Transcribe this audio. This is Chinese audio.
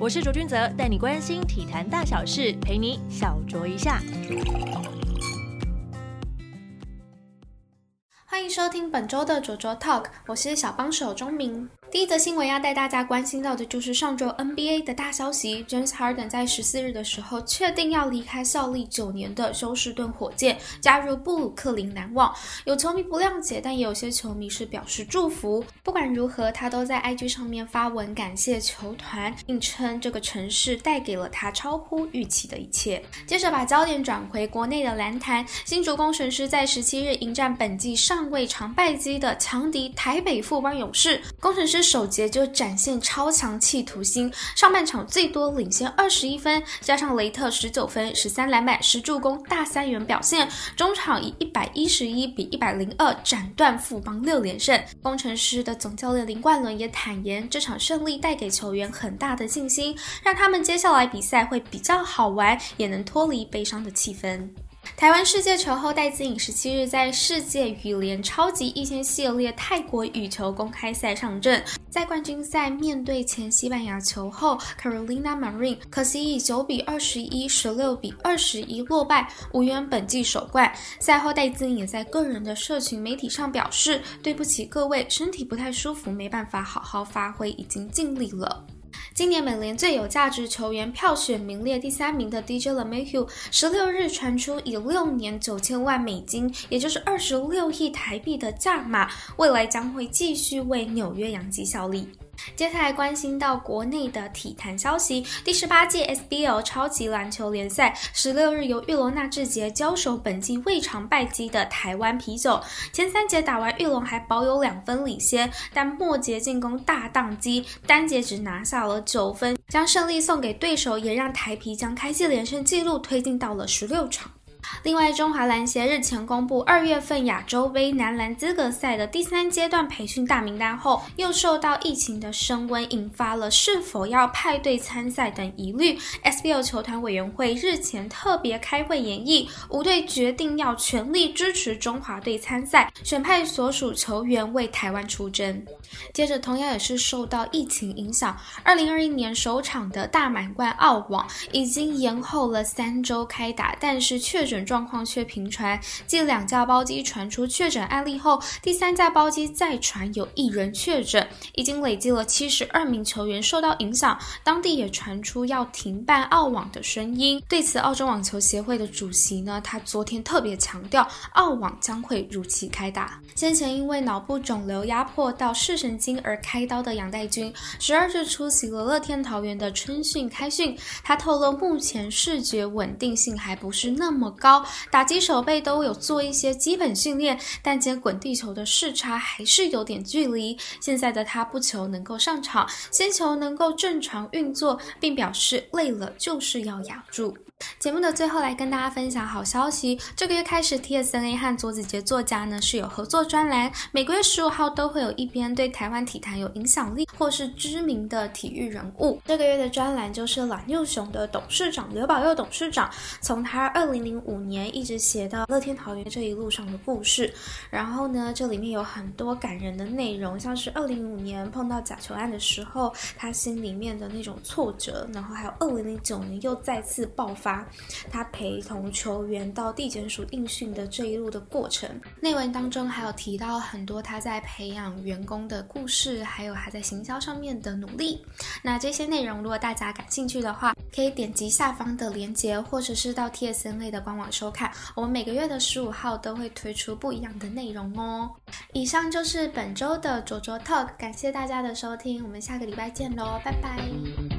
我是卓君泽，带你关心体坛大小事，陪你小酌一下。欢迎收听本周的卓卓 Talk，我是小帮手钟明。第一则新闻要带大家关心到的就是上周 NBA 的大消息，James Harden 在十四日的时候确定要离开效力九年的休斯顿火箭，加入布鲁克林篮网。有球迷不谅解，但也有些球迷是表示祝福。不管如何，他都在 IG 上面发文感谢球团，并称这个城市带给了他超乎预期的一切。接着把焦点转回国内的篮坛，新竹工程师在十七日迎战本季尚未尝败绩的强敌台北富邦勇士，工程师。首节就展现超强企图心，上半场最多领先二十一分，加上雷特十九分、十三篮板、十助攻大三元表现，中场以一百一十一比一百零二斩断富邦六连胜。工程师的总教练林冠伦也坦言，这场胜利带给球员很大的信心，让他们接下来比赛会比较好玩，也能脱离悲伤的气氛。台湾世界球后戴资颖十七日在世界羽联超级一千系列泰国羽球公开赛上阵，在冠军赛面对前西班牙球后 Carolina Marin，可惜以九比二十一、十六比二十一落败，无缘本季首冠。赛后戴资颖也在个人的社群媒体上表示：“对不起各位，身体不太舒服，没办法好好发挥，已经尽力了。”今年美联最有价值球员票选名列第三名的 DJ LeMahieu，十六日传出以六年九千万美金，也就是二十六亿台币的价码，未来将会继续为纽约洋基效力。接下来关心到国内的体坛消息，第十八届 SBL 超级篮球联赛十六日由玉龙纳智捷交手本季未尝败绩的台湾啤酒。前三节打完，玉龙还保有两分领先，但末节进攻大宕机，单节只拿下了九分，将胜利送给对手，也让台啤将开季连胜纪录推进到了十六场。另外，中华篮协日前公布二月份亚洲杯男篮资格赛的第三阶段培训大名单后，又受到疫情的升温，引发了是否要派队参赛等疑虑。SBL 球团委员会日前特别开会研议，五队决定要全力支持中华队参赛，选派所属球员为台湾出征。接着，同样也是受到疫情影响，二零二一年首场的大满贯澳网已经延后了三周开打，但是确诊状况却频传。继两架包机传出确诊案例后，第三架包机再传有一人确诊，已经累计了七十二名球员受到影响。当地也传出要停办澳网的声音。对此，澳洲网球协会的主席呢，他昨天特别强调，澳网将会如期开打。先前因为脑部肿瘤压迫到视神经而开刀的杨代军，十二日出席了乐天桃园的春训开训。他透露，目前视觉稳定性还不是那么高，打击手背都有做一些基本训练，但接滚地球的视差还是有点距离。现在的他不求能够上场，先求能够正常运作，并表示累了就是要养住。节目的最后，来跟大家分享好消息。这个月开始，TSNA 和佐子杰作家呢是有合作专栏，每个月十五号都会有一篇对台湾体坛有影响力或是知名的体育人物。这个月的专栏就是蓝幼雄的董事长刘宝佑董事长，从他二零零五年一直写到乐天桃园这一路上的故事。然后呢，这里面有很多感人的内容，像是二零零五年碰到假球案的时候，他心里面的那种挫折，然后还有二零零九年又再次爆发。他陪同球员到地检署应训的这一路的过程，内文当中还有提到很多他在培养员工的故事，还有他在行销上面的努力。那这些内容，如果大家感兴趣的话，可以点击下方的链接，或者是到 TSN 类的官网收看。我们每个月的十五号都会推出不一样的内容哦。以上就是本周的卓卓 Talk，感谢大家的收听，我们下个礼拜见喽，拜拜。